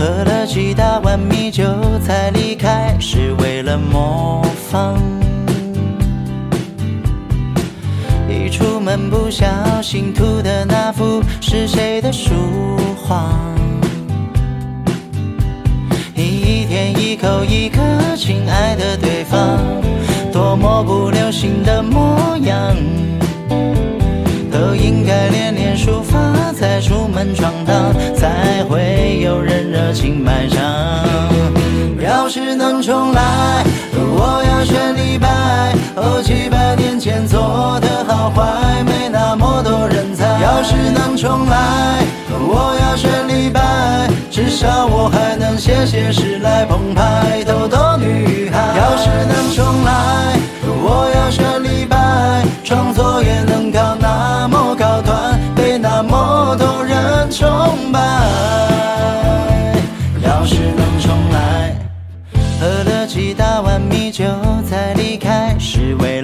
喝了几大碗米酒才离开，是为了模仿。一出门不小心涂的那幅是谁的书画？你一天一口一个亲爱的对方，多么不流行的模样。都应该练练书法，出门闯荡，才会有人热情买账。要是能重来，我要选李白。哦，几百年前做的好坏，没那么多人猜。要是能重来，我要选李白，至少我还能写写诗来澎湃，逗逗女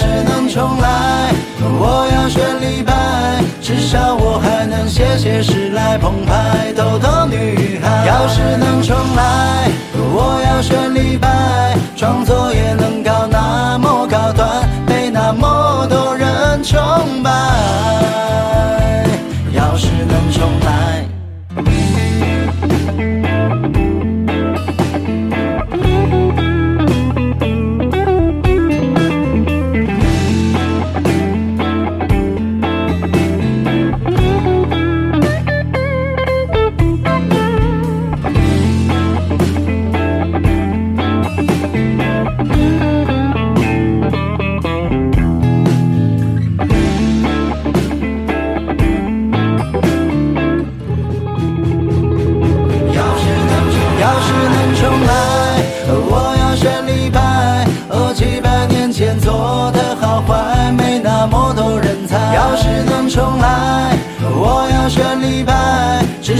是能重来，我要选李白，至少我还能写写诗来澎湃，逗逗女孩。要是能重来，